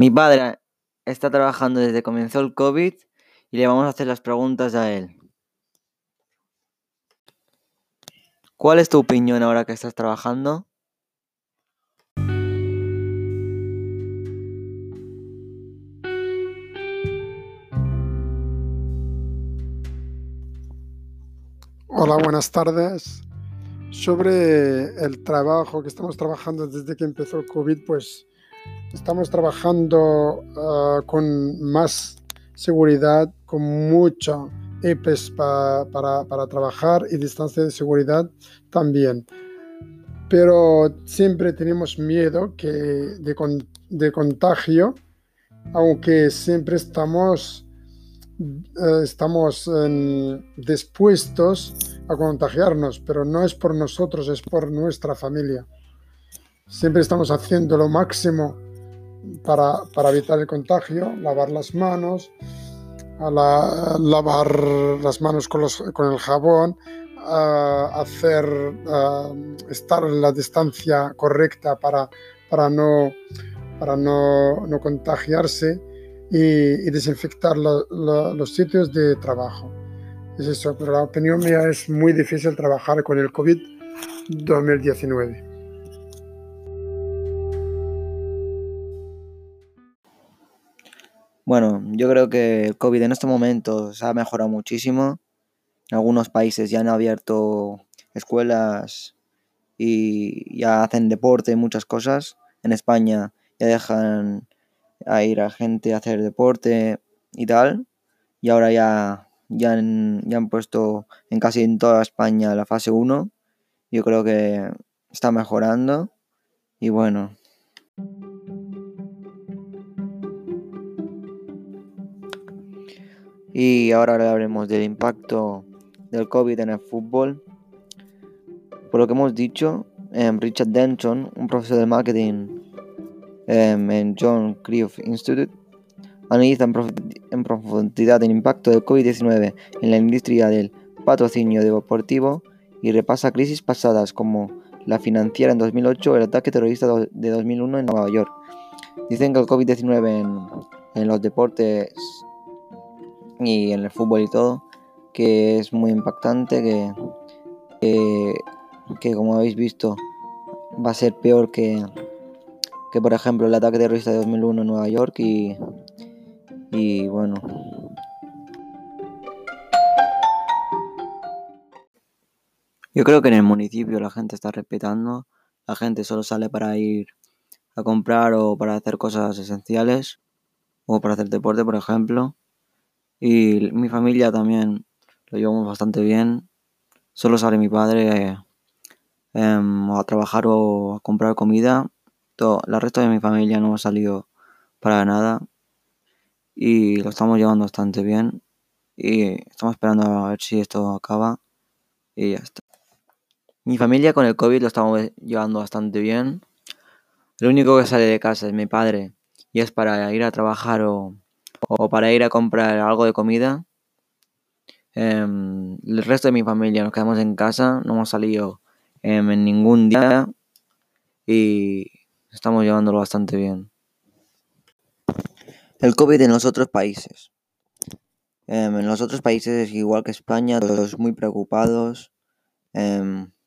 Mi padre está trabajando desde que comenzó el COVID y le vamos a hacer las preguntas a él. ¿Cuál es tu opinión ahora que estás trabajando? Hola, buenas tardes. Sobre el trabajo que estamos trabajando desde que empezó el COVID, pues estamos trabajando uh, con más seguridad, con mucha EPES pa, para, trabajar y distancia de seguridad también. Pero siempre tenemos miedo de contagio, aunque siempre estamos eh, estamos dispuestos a contagiarnos, pero no es por nosotros, es por nuestra familia. Siempre estamos haciendo lo máximo para, evitar el contagio, lavar las manos, lavar las manos con, con el jabón, hacer, estar en la distancia correcta para, para, no, para no, no contagiarse y, desinfectar los sitios de trabajo. Es eso, pero la opinión mía es muy difícil trabajar con el COVID-2019. Bueno, yo creo que el COVID en este momento se ha mejorado muchísimo. Algunos países ya han abierto escuelas y ya hacen deporte y muchas cosas. En España ya dejan a ir a gente a hacer deporte y tal. Y ahora ya, ya, han, ya han puesto en casi en toda España la fase 1. Yo creo que está mejorando. Y bueno. Y ahora hablaremos del impacto del COVID en el fútbol. Por lo que hemos dicho, eh, Richard Denson, un profesor de marketing Em, en John Cruyff Institute analiza en, profundidad el impacto del COVID-19 en la industria del patrocinio deportivo y repasa crisis pasadas como la financiera en 2008 o el ataque terrorista de 2001 en Nueva York. Dicen que el COVID-19 en, los deportes y en el fútbol y todo, que es muy impactante, que, que como habéis visto va a ser peor que, que por ejemplo el ataque terrorista de 2001 en Nueva York y, y bueno. Yo creo que en el municipio la gente está respetando, la gente solo sale para ir a comprar o para hacer cosas esenciales o para hacer deporte, por ejemplo. Y mi familia también lo llevamos bastante bien. Solo sale mi padre em, a trabajar o a comprar comida la resto de mi familia no ha salido para nada y lo estamos llevando bastante bien y estamos esperando a ver si esto acaba y ya está. Mi familia con el COVID lo estamos llevando bastante bien. Lo único que sale de casa es mi padre y es para ir a trabajar o, para ir a comprar algo de comida. Em, el resto de mi familia nos quedamos en casa, no hemos salido em, en ningún día y estamos llevándolo bastante bien. El COVID en los otros países. Em, en los otros países, igual que España, todos muy preocupados,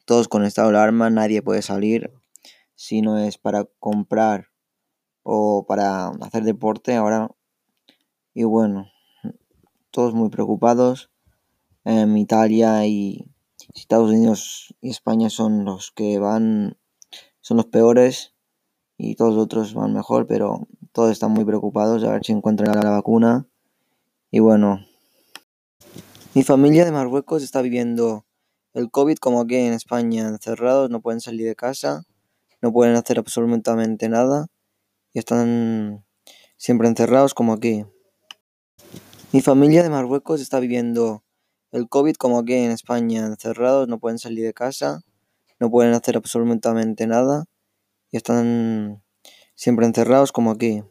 todos con estado de alarma, nadie puede salir si no es para comprar o para hacer deporte ahora. Y bueno, todos muy preocupados. Em, Italia y Estados Unidos y España son los que van, son los peores y todos los otros van mejor, pero todos están muy preocupados a ver si encuentran la vacuna. Y bueno, mi familia de Marruecos está viviendo el COVID como aquí en España, encerrados, no pueden salir de casa, no pueden hacer absolutamente nada y están siempre encerrados como aquí. Mi familia de Marruecos está viviendo el COVID como aquí en España, encerrados, no pueden salir de casa, no pueden hacer absolutamente nada y están siempre encerrados como aquí.